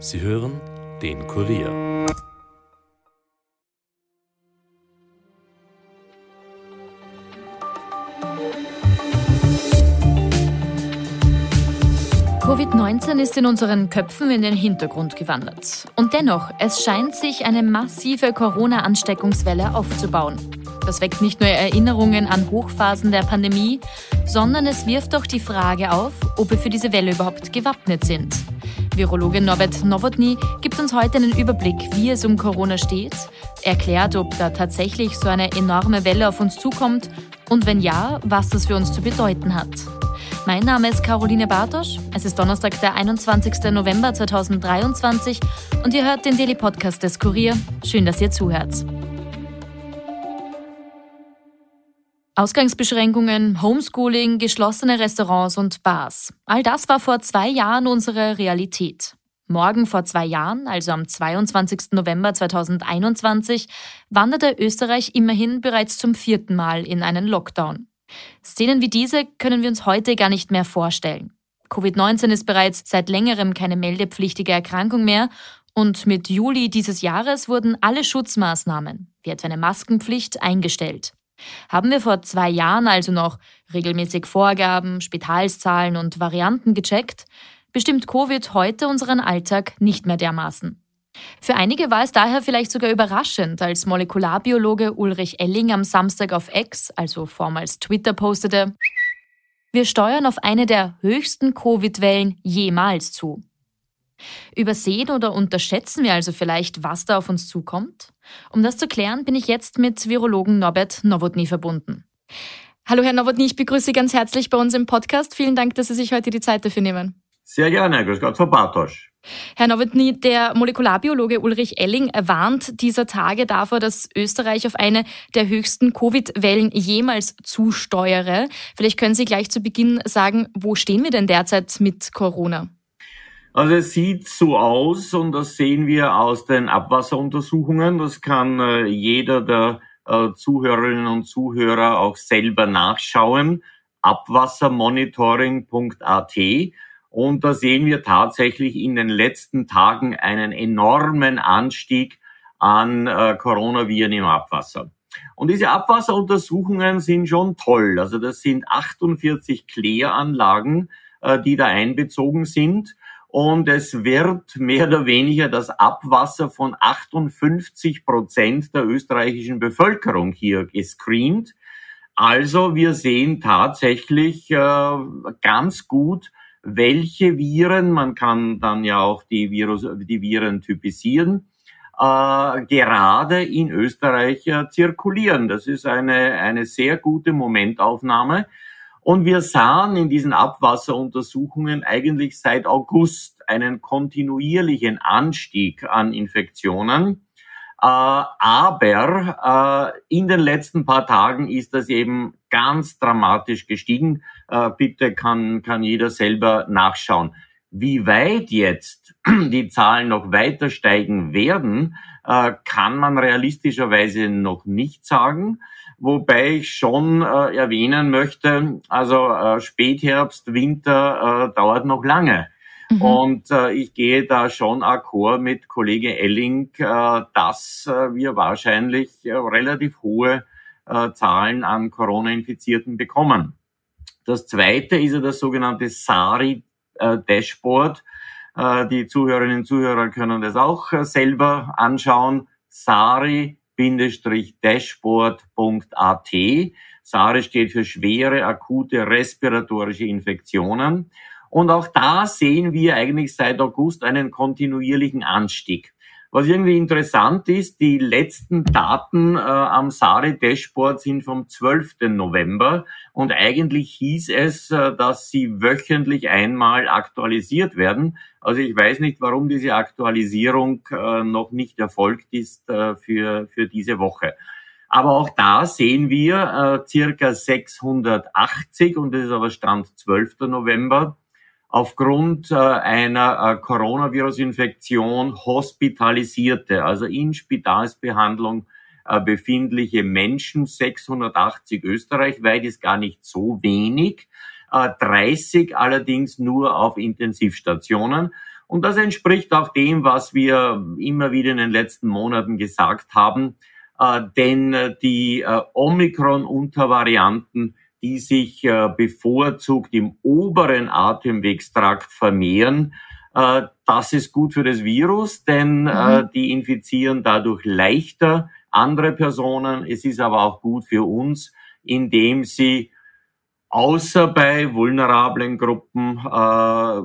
Sie hören den Kurier. Covid-19 ist in unseren Köpfen in den Hintergrund gewandert. Und dennoch, es scheint sich eine massive Corona-Ansteckungswelle aufzubauen. Das weckt nicht nur Erinnerungen an Hochphasen der Pandemie, sondern es wirft auch die Frage auf, ob wir für diese Welle überhaupt gewappnet sind. Virologe Norbert Nowotny gibt uns heute einen Überblick, wie es um Corona steht, erklärt, ob da tatsächlich so eine enorme Welle auf uns zukommt und wenn ja, was das für uns zu bedeuten hat. Mein Name ist Caroline Bartosch. Es ist Donnerstag, der 21. November 2023 und ihr hört den Daily Podcast des Kurier. Schön, dass ihr zuhört. Ausgangsbeschränkungen, Homeschooling, geschlossene Restaurants und Bars. All das war vor zwei Jahren unsere Realität. Morgen vor zwei Jahren, also am 22. November 2021, wanderte Österreich immerhin bereits zum vierten Mal in einen Lockdown. Szenen wie diese können wir uns heute gar nicht mehr vorstellen. Covid-19 ist bereits seit längerem keine meldepflichtige Erkrankung mehr und mit Juli dieses Jahres wurden alle Schutzmaßnahmen, wie etwa eine Maskenpflicht, eingestellt. Haben wir vor zwei Jahren also noch regelmäßig Vorgaben, Spitalszahlen und Varianten gecheckt, bestimmt Covid heute unseren Alltag nicht mehr dermaßen. Für einige war es daher vielleicht sogar überraschend, als Molekularbiologe Ulrich Elling am Samstag auf X, also vormals Twitter, postete, wir steuern auf eine der höchsten Covid-Wellen jemals zu. Übersehen oder unterschätzen wir also vielleicht, was da auf uns zukommt? Um das zu klären, bin ich jetzt mit Virologen Norbert Nowotny verbunden. Hallo Herr Nowotny, ich begrüße Sie ganz herzlich bei uns im Podcast. Vielen Dank, dass Sie sich heute die Zeit dafür nehmen. Sehr gerne, grüß Gott, Frau Bartosch. Herr Nowotny, der Molekularbiologe Ulrich Elling warnt dieser Tage davor, dass Österreich auf eine der höchsten Covid-Wellen jemals zusteuere. Vielleicht können Sie gleich zu Beginn sagen, wo stehen wir denn derzeit mit Corona? Also es sieht so aus und das sehen wir aus den Abwasseruntersuchungen. Das kann äh, jeder der äh, Zuhörerinnen und Zuhörer auch selber nachschauen. Abwassermonitoring.at. Und da sehen wir tatsächlich in den letzten Tagen einen enormen Anstieg an äh, Coronaviren im Abwasser. Und diese Abwasseruntersuchungen sind schon toll. Also das sind 48 Kläranlagen, äh, die da einbezogen sind und es wird mehr oder weniger das Abwasser von 58 Prozent der österreichischen Bevölkerung hier gescreent. Also wir sehen tatsächlich äh, ganz gut, welche Viren, man kann dann ja auch die, Virus, die Viren typisieren, äh, gerade in Österreich äh, zirkulieren. Das ist eine, eine sehr gute Momentaufnahme. Und wir sahen in diesen Abwasseruntersuchungen eigentlich seit August einen kontinuierlichen Anstieg an Infektionen. Äh, aber äh, in den letzten paar Tagen ist das eben ganz dramatisch gestiegen. Äh, bitte kann, kann jeder selber nachschauen. Wie weit jetzt die Zahlen noch weiter steigen werden, kann man realistischerweise noch nicht sagen wobei ich schon äh, erwähnen möchte, also äh, Spätherbst, Winter äh, dauert noch lange. Mhm. Und äh, ich gehe da schon akkord mit Kollege Elling, äh, dass äh, wir wahrscheinlich äh, relativ hohe äh, Zahlen an Corona-Infizierten bekommen. Das zweite ist ja das sogenannte SARI-Dashboard. Äh, die Zuhörerinnen und Zuhörer können das auch äh, selber anschauen. SARI dashboard.at. SARE steht für schwere akute respiratorische Infektionen. Und auch da sehen wir eigentlich seit August einen kontinuierlichen Anstieg. Was irgendwie interessant ist, die letzten Daten äh, am SARI-Dashboard sind vom 12. November und eigentlich hieß es, äh, dass sie wöchentlich einmal aktualisiert werden. Also ich weiß nicht, warum diese Aktualisierung äh, noch nicht erfolgt ist äh, für, für diese Woche. Aber auch da sehen wir äh, circa 680 und das ist aber Stand 12. November aufgrund äh, einer äh, Coronavirus-Infektion hospitalisierte, also in Spitalsbehandlung äh, befindliche Menschen, 680 österreichweit ist gar nicht so wenig, 30 allerdings nur auf Intensivstationen. Und das entspricht auch dem, was wir immer wieder in den letzten Monaten gesagt haben. Denn die Omikron-Untervarianten, die sich äh, bevorzugt im oberen Atemwegstrakt vermehren, äh, das ist gut für das Virus, denn äh, mhm. die infizieren dadurch leichter andere Personen. Es ist aber auch gut für uns, indem sie außer bei vulnerablen Gruppen äh,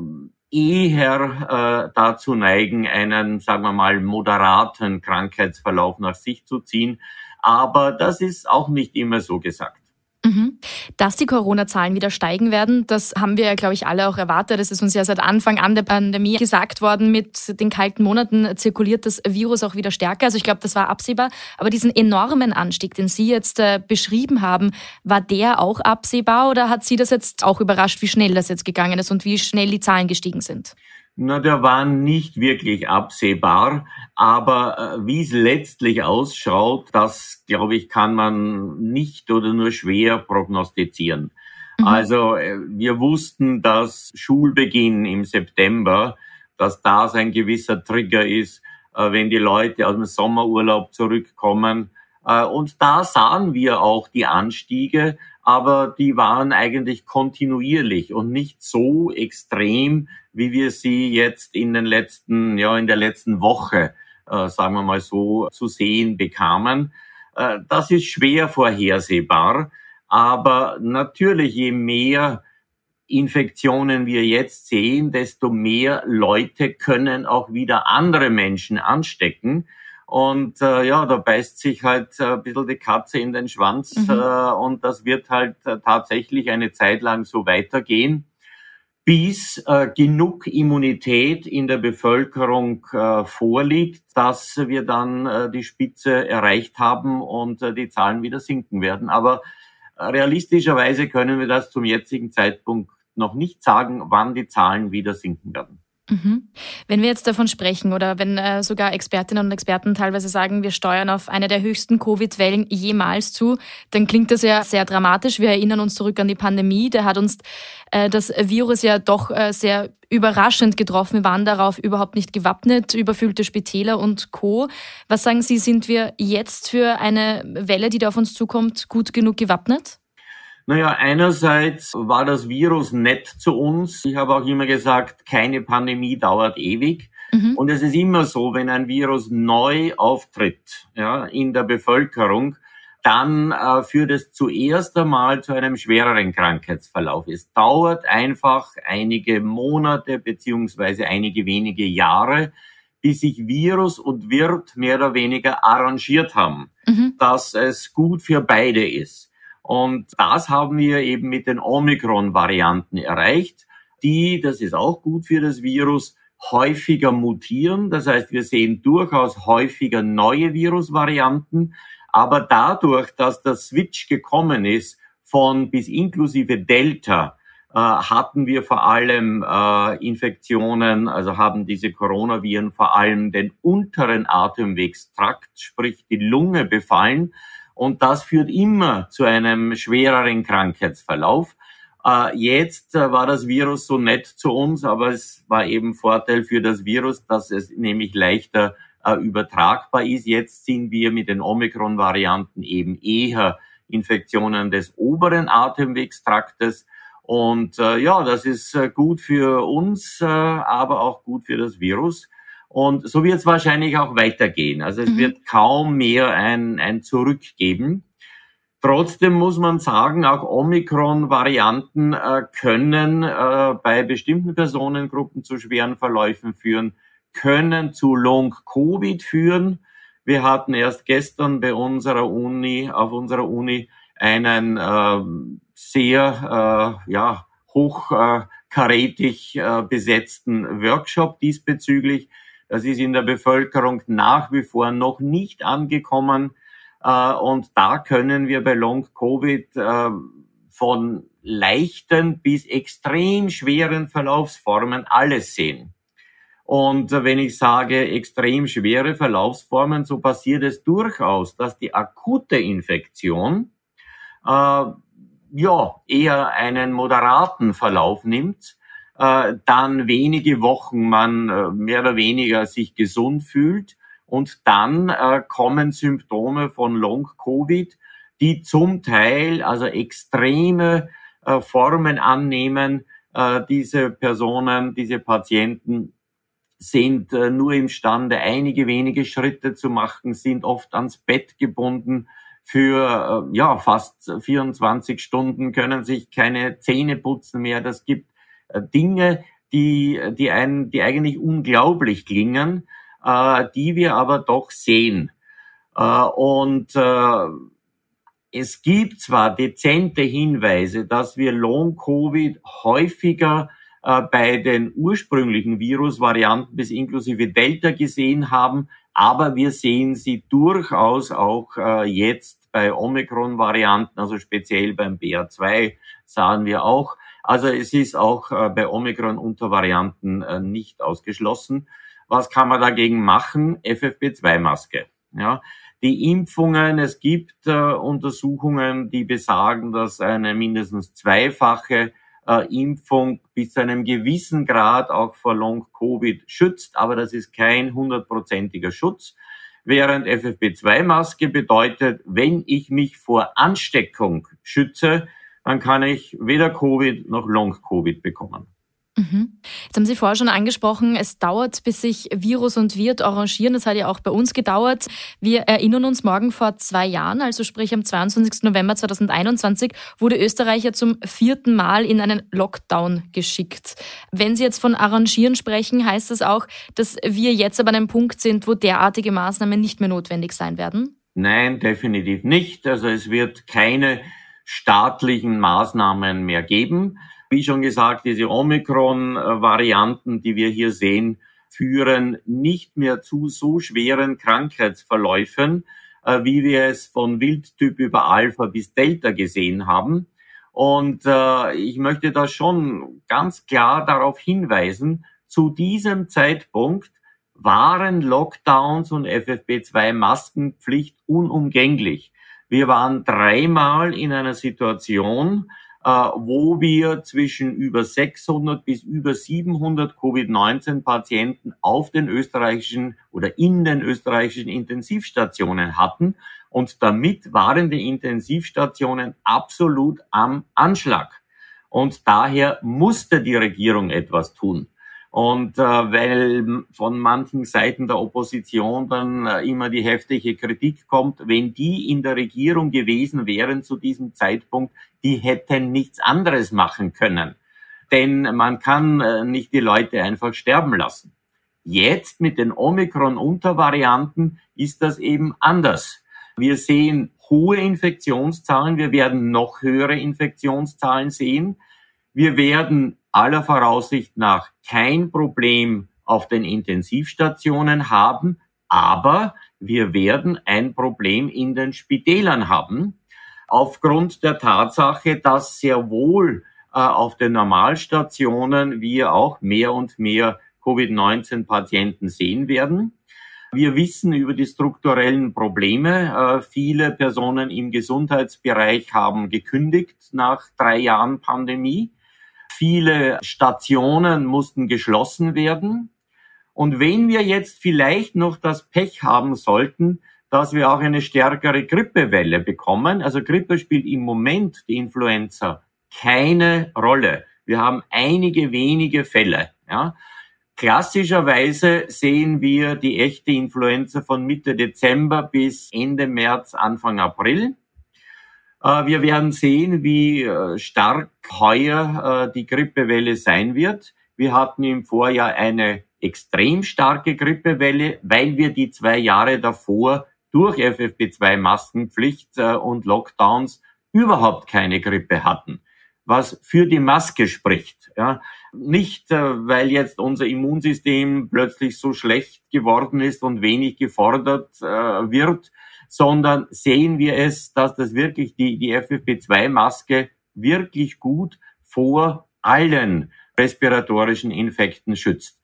eher äh, dazu neigen, einen, sagen wir mal, moderaten Krankheitsverlauf nach sich zu ziehen. Aber das ist auch nicht immer so gesagt. Mhm. Dass die Corona-Zahlen wieder steigen werden, das haben wir ja, glaube ich, alle auch erwartet. Es ist uns ja seit Anfang an der Pandemie gesagt worden, mit den kalten Monaten zirkuliert das Virus auch wieder stärker. Also ich glaube, das war absehbar. Aber diesen enormen Anstieg, den Sie jetzt äh, beschrieben haben, war der auch absehbar oder hat Sie das jetzt auch überrascht, wie schnell das jetzt gegangen ist und wie schnell die Zahlen gestiegen sind? Na, der war nicht wirklich absehbar, aber äh, wie es letztlich ausschaut, das, glaube ich, kann man nicht oder nur schwer prognostizieren. Mhm. Also äh, wir wussten, dass Schulbeginn im September, dass das ein gewisser Trigger ist, äh, wenn die Leute aus dem Sommerurlaub zurückkommen. Äh, und da sahen wir auch die Anstiege, aber die waren eigentlich kontinuierlich und nicht so extrem, wie wir sie jetzt in den letzten, ja, in der letzten Woche, äh, sagen wir mal so, zu sehen bekamen. Äh, das ist schwer vorhersehbar. Aber natürlich, je mehr Infektionen wir jetzt sehen, desto mehr Leute können auch wieder andere Menschen anstecken. Und äh, ja, da beißt sich halt äh, ein bisschen die Katze in den Schwanz mhm. äh, und das wird halt äh, tatsächlich eine Zeit lang so weitergehen bis äh, genug Immunität in der Bevölkerung äh, vorliegt, dass wir dann äh, die Spitze erreicht haben und äh, die Zahlen wieder sinken werden. Aber äh, realistischerweise können wir das zum jetzigen Zeitpunkt noch nicht sagen, wann die Zahlen wieder sinken werden. Mhm. Wenn wir jetzt davon sprechen oder wenn äh, sogar Expertinnen und Experten teilweise sagen, wir steuern auf eine der höchsten Covid-Wellen jemals zu, dann klingt das ja sehr dramatisch. Wir erinnern uns zurück an die Pandemie. Da hat uns äh, das Virus ja doch äh, sehr überraschend getroffen. Wir waren darauf überhaupt nicht gewappnet, überfüllte Spitäler und Co. Was sagen Sie, sind wir jetzt für eine Welle, die da auf uns zukommt, gut genug gewappnet? Naja, einerseits war das Virus nett zu uns. Ich habe auch immer gesagt, keine Pandemie dauert ewig. Mhm. Und es ist immer so, wenn ein Virus neu auftritt ja, in der Bevölkerung, dann äh, führt es zuerst einmal zu einem schwereren Krankheitsverlauf. Es dauert einfach einige Monate beziehungsweise einige wenige Jahre, bis sich Virus und Wirt mehr oder weniger arrangiert haben, mhm. dass es gut für beide ist. Und das haben wir eben mit den Omikron-Varianten erreicht, die, das ist auch gut für das Virus, häufiger mutieren. Das heißt, wir sehen durchaus häufiger neue Virusvarianten. Aber dadurch, dass der Switch gekommen ist von bis inklusive Delta, äh, hatten wir vor allem äh, Infektionen, also haben diese Coronaviren vor allem den unteren Atemwegstrakt, sprich die Lunge befallen. Und das führt immer zu einem schwereren Krankheitsverlauf. Äh, jetzt äh, war das Virus so nett zu uns, aber es war eben Vorteil für das Virus, dass es nämlich leichter äh, übertragbar ist. Jetzt sind wir mit den Omikron-Varianten eben eher Infektionen des oberen Atemwegstraktes. Und äh, ja, das ist äh, gut für uns, äh, aber auch gut für das Virus. Und so wird es wahrscheinlich auch weitergehen. Also es mhm. wird kaum mehr ein, ein Zurück geben. Trotzdem muss man sagen, auch Omikron-Varianten äh, können äh, bei bestimmten Personengruppen zu schweren Verläufen führen, können zu Long-Covid führen. Wir hatten erst gestern bei unserer Uni, auf unserer Uni, einen äh, sehr äh, ja, hochkarätig äh, besetzten Workshop diesbezüglich. Das ist in der Bevölkerung nach wie vor noch nicht angekommen. Äh, und da können wir bei Long-Covid äh, von leichten bis extrem schweren Verlaufsformen alles sehen. Und wenn ich sage extrem schwere Verlaufsformen, so passiert es durchaus, dass die akute Infektion äh, ja eher einen moderaten Verlauf nimmt äh, dann wenige Wochen man äh, mehr oder weniger sich gesund fühlt und dann äh, kommen Symptome von Long-Covid, die zum Teil also extreme äh, Formen annehmen. Äh, diese Personen, diese Patienten sind äh, nur imstande, einige wenige Schritte zu machen, sind oft ans Bett gebunden. Für äh, ja fast 24 Stunden können sich keine Zähne putzen mehr. Das gibt Dinge, die, die, ein, die eigentlich unglaublich klingen, äh, die wir aber doch sehen. Äh, und äh, es gibt zwar dezente Hinweise, dass wir Long-Covid häufiger äh, bei den ursprünglichen Virusvarianten bis inklusive Delta gesehen haben, aber wir sehen sie durchaus auch äh, jetzt bei Omikron-Varianten, also speziell beim BA2 sahen wir auch. Also es ist auch äh, bei Omikron-Untervarianten äh, nicht ausgeschlossen. Was kann man dagegen machen? FFP2-Maske. Ja, die Impfungen, es gibt äh, Untersuchungen, die besagen, dass eine mindestens zweifache äh, Impfung bis zu einem gewissen Grad auch vor Long-Covid schützt, aber das ist kein hundertprozentiger Schutz. Während FFP2-Maske bedeutet, wenn ich mich vor Ansteckung schütze, dann kann ich weder Covid noch Long-Covid bekommen. Mhm. Jetzt haben Sie vorher schon angesprochen, es dauert, bis sich Virus und Wirt arrangieren. Das hat ja auch bei uns gedauert. Wir erinnern uns, morgen vor zwei Jahren, also sprich am 22. November 2021, wurde Österreich ja zum vierten Mal in einen Lockdown geschickt. Wenn Sie jetzt von Arrangieren sprechen, heißt das auch, dass wir jetzt aber an einem Punkt sind, wo derartige Maßnahmen nicht mehr notwendig sein werden? Nein, definitiv nicht. Also es wird keine staatlichen Maßnahmen mehr geben. Wie schon gesagt, diese Omikron-Varianten, die wir hier sehen, führen nicht mehr zu so schweren Krankheitsverläufen, äh, wie wir es von Wildtyp über Alpha bis Delta gesehen haben. Und äh, ich möchte da schon ganz klar darauf hinweisen, zu diesem Zeitpunkt waren Lockdowns und FFP2-Maskenpflicht unumgänglich. Wir waren dreimal in einer Situation, äh, wo wir zwischen über 600 bis über 700 Covid-19-Patienten auf den österreichischen oder in den österreichischen Intensivstationen hatten. Und damit waren die Intensivstationen absolut am Anschlag. Und daher musste die Regierung etwas tun. Und äh, weil von manchen Seiten der Opposition dann äh, immer die heftige Kritik kommt, wenn die in der Regierung gewesen wären zu diesem Zeitpunkt, die hätten nichts anderes machen können. Denn man kann äh, nicht die Leute einfach sterben lassen. Jetzt mit den Omikron-Untervarianten ist das eben anders. Wir sehen hohe Infektionszahlen, wir werden noch höhere Infektionszahlen sehen. Wir werden aller Voraussicht nach kein Problem auf den Intensivstationen haben, aber wir werden ein Problem in den Spitälern haben, aufgrund der Tatsache, dass sehr wohl äh, auf den Normalstationen wir auch mehr und mehr Covid-19-Patienten sehen werden. Wir wissen über die strukturellen Probleme. Äh, viele Personen im Gesundheitsbereich haben gekündigt nach drei Jahren Pandemie. Viele Stationen mussten geschlossen werden. Und wenn wir jetzt vielleicht noch das Pech haben sollten, dass wir auch eine stärkere Grippewelle bekommen, also Grippe spielt im Moment die Influenza keine Rolle. Wir haben einige wenige Fälle. Ja. Klassischerweise sehen wir die echte Influenza von Mitte Dezember bis Ende März, Anfang April. Äh, wir werden sehen, wie äh, stark heuer äh, die Grippewelle sein wird. Wir hatten im Vorjahr eine extrem starke Grippewelle, weil wir die zwei Jahre davor durch FFP2-Maskenpflicht und Lockdowns überhaupt keine Grippe hatten, was für die Maske spricht. Ja. Nicht, weil jetzt unser Immunsystem plötzlich so schlecht geworden ist und wenig gefordert wird, sondern sehen wir es, dass das wirklich die, die FFP2-Maske wirklich gut vor allen respiratorischen Infekten schützt.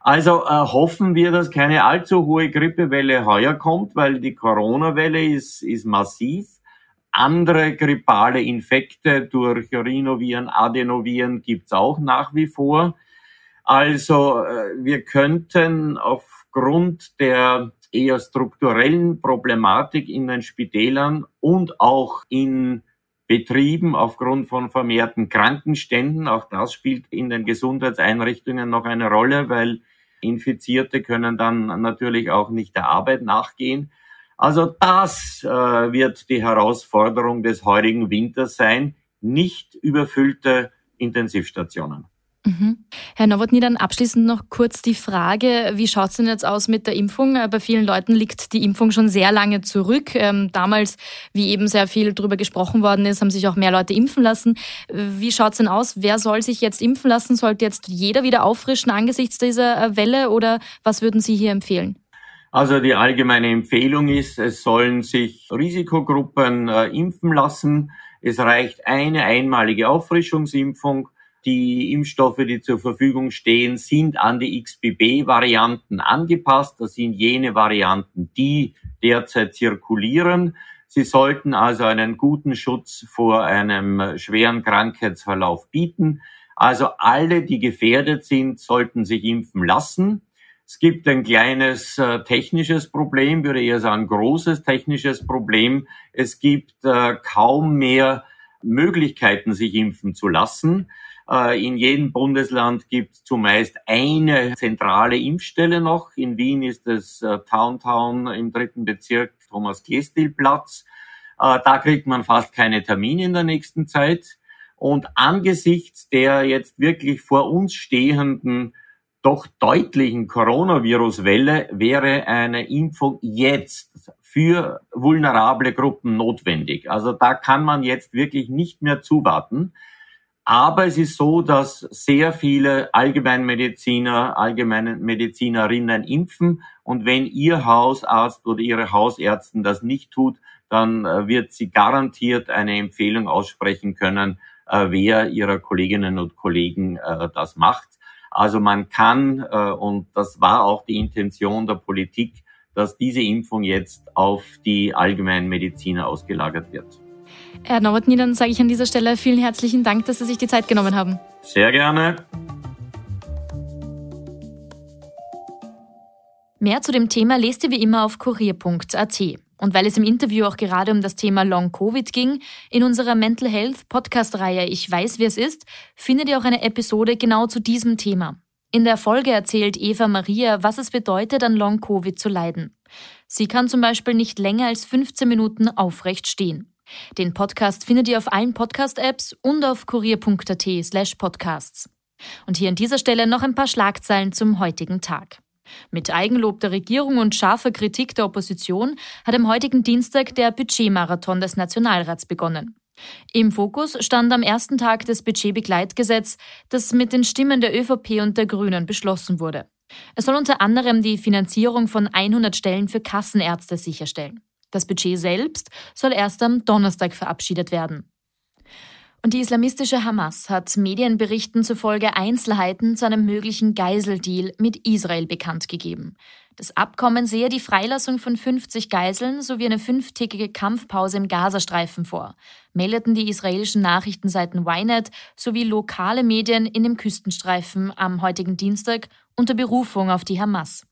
Also äh, hoffen wir, dass keine allzu hohe Grippewelle heuer kommt, weil die Corona-Welle ist, ist massiv. andere grippale Infekte durch Rhinoviren, Adenoviren gibt's auch nach wie vor. Also äh, wir könnten aufgrund der eher strukturellen Problematik in den Spitälern und auch in Betrieben aufgrund von vermehrten Krankenständen, auch das spielt in den Gesundheitseinrichtungen noch eine Rolle, weil Infizierte können dann natürlich auch nicht der Arbeit nachgehen. Also das äh, wird die Herausforderung des heurigen Winters sein, nicht überfüllte Intensivstationen. Mhm. Herr Nowotny, dann abschließend noch kurz die Frage, wie schaut es denn jetzt aus mit der Impfung? Äh, bei vielen Leuten liegt die Impfung schon sehr lange zurück. Ähm, damals, wie eben sehr viel darüber gesprochen worden ist, haben sich auch mehr Leute impfen lassen. Wie schaut es denn aus? Wer soll sich jetzt impfen lassen? Sollte jetzt jeder wieder auffrischen angesichts dieser äh, Welle oder was würden Sie hier empfehlen? Also die allgemeine Empfehlung ist, es sollen sich Risikogruppen äh, impfen lassen. Es reicht eine einmalige Auffrischungsimpfung die Impfstoffe, die zur Verfügung stehen, sind an die XBB-Varianten angepasst. Das sind jene Varianten, die derzeit zirkulieren. Sie sollten also einen guten Schutz vor einem schweren Krankheitsverlauf bieten. Also alle, die gefährdet sind, sollten sich impfen lassen. Es gibt ein kleines äh, technisches Problem, würde eher sagen großes technisches Problem. Es gibt äh, kaum mehr Möglichkeiten, sich impfen zu lassen. Äh, in jedem Bundesland gibt es zumeist eine zentrale Impfstelle noch. In Wien ist es äh, Towntown im dritten Bezirk Thomas Kestil Platz. Äh, da kriegt man fast keine Termine in der nächsten Zeit. Und angesichts der jetzt wirklich vor uns stehenden doch deutlichen Coronavirus-Welle wäre eine Impfung jetzt für vulnerable Gruppen notwendig. Also da kann man jetzt wirklich nicht mehr zuwarten. Aber es ist so, dass sehr viele Allgemeinmediziner, Allgemeinmedizinerinnen impfen. Und wenn Ihr Hausarzt oder Ihre Hausärztin das nicht tut, dann äh, wird sie garantiert eine Empfehlung aussprechen können, äh, wer Ihrer Kolleginnen und Kollegen äh, das macht. Also man kann, und das war auch die Intention der Politik, dass diese Impfung jetzt auf die Allgemeinmediziner ausgelagert wird. Herr Nowotny, dann sage ich an dieser Stelle vielen herzlichen Dank, dass Sie sich die Zeit genommen haben. Sehr gerne. Mehr zu dem Thema lest ihr wie immer auf kurier.at. Und weil es im Interview auch gerade um das Thema Long Covid ging, in unserer Mental Health Podcast-Reihe Ich weiß, wie es ist, findet ihr auch eine Episode genau zu diesem Thema. In der Folge erzählt Eva Maria, was es bedeutet, an Long Covid zu leiden. Sie kann zum Beispiel nicht länger als 15 Minuten aufrecht stehen. Den Podcast findet ihr auf allen Podcast-Apps und auf kurier.at slash podcasts. Und hier an dieser Stelle noch ein paar Schlagzeilen zum heutigen Tag. Mit Eigenlob der Regierung und scharfer Kritik der Opposition hat am heutigen Dienstag der Budgetmarathon des Nationalrats begonnen. Im Fokus stand am ersten Tag das Budgetbegleitgesetz, das mit den Stimmen der ÖVP und der Grünen beschlossen wurde. Es soll unter anderem die Finanzierung von 100 Stellen für Kassenärzte sicherstellen. Das Budget selbst soll erst am Donnerstag verabschiedet werden. Und die islamistische Hamas hat Medienberichten zufolge Einzelheiten zu einem möglichen Geiseldeal mit Israel bekannt gegeben. Das Abkommen sehe die Freilassung von 50 Geiseln sowie eine fünftägige Kampfpause im Gazastreifen vor, meldeten die israelischen Nachrichtenseiten Ynet sowie lokale Medien in dem Küstenstreifen am heutigen Dienstag unter Berufung auf die Hamas.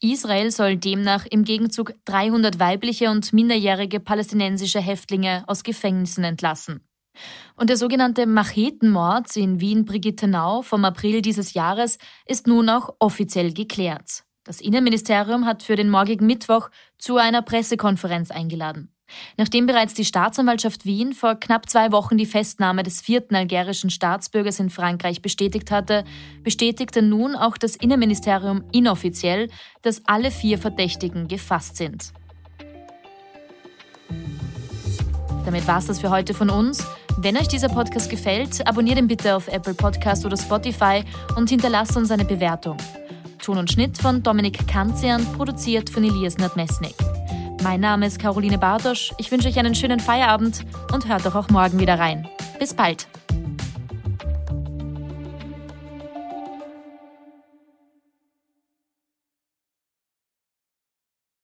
Israel soll demnach im Gegenzug 300 weibliche und minderjährige palästinensische Häftlinge aus Gefängnissen entlassen. Und der sogenannte Machetenmord in Wien-Brigittenau vom April dieses Jahres ist nun auch offiziell geklärt. Das Innenministerium hat für den morgigen Mittwoch zu einer Pressekonferenz eingeladen. Nachdem bereits die Staatsanwaltschaft Wien vor knapp zwei Wochen die Festnahme des vierten algerischen Staatsbürgers in Frankreich bestätigt hatte, bestätigte nun auch das Innenministerium inoffiziell, dass alle vier Verdächtigen gefasst sind. Damit war es das für heute von uns. Wenn euch dieser Podcast gefällt, abonniert ihn bitte auf Apple Podcast oder Spotify und hinterlasst uns eine Bewertung. Ton und Schnitt von Dominik Kanzian, produziert von Elias Nadmesnik. Mein Name ist Caroline Bartosch. Ich wünsche euch einen schönen Feierabend und hört doch auch morgen wieder rein. Bis bald.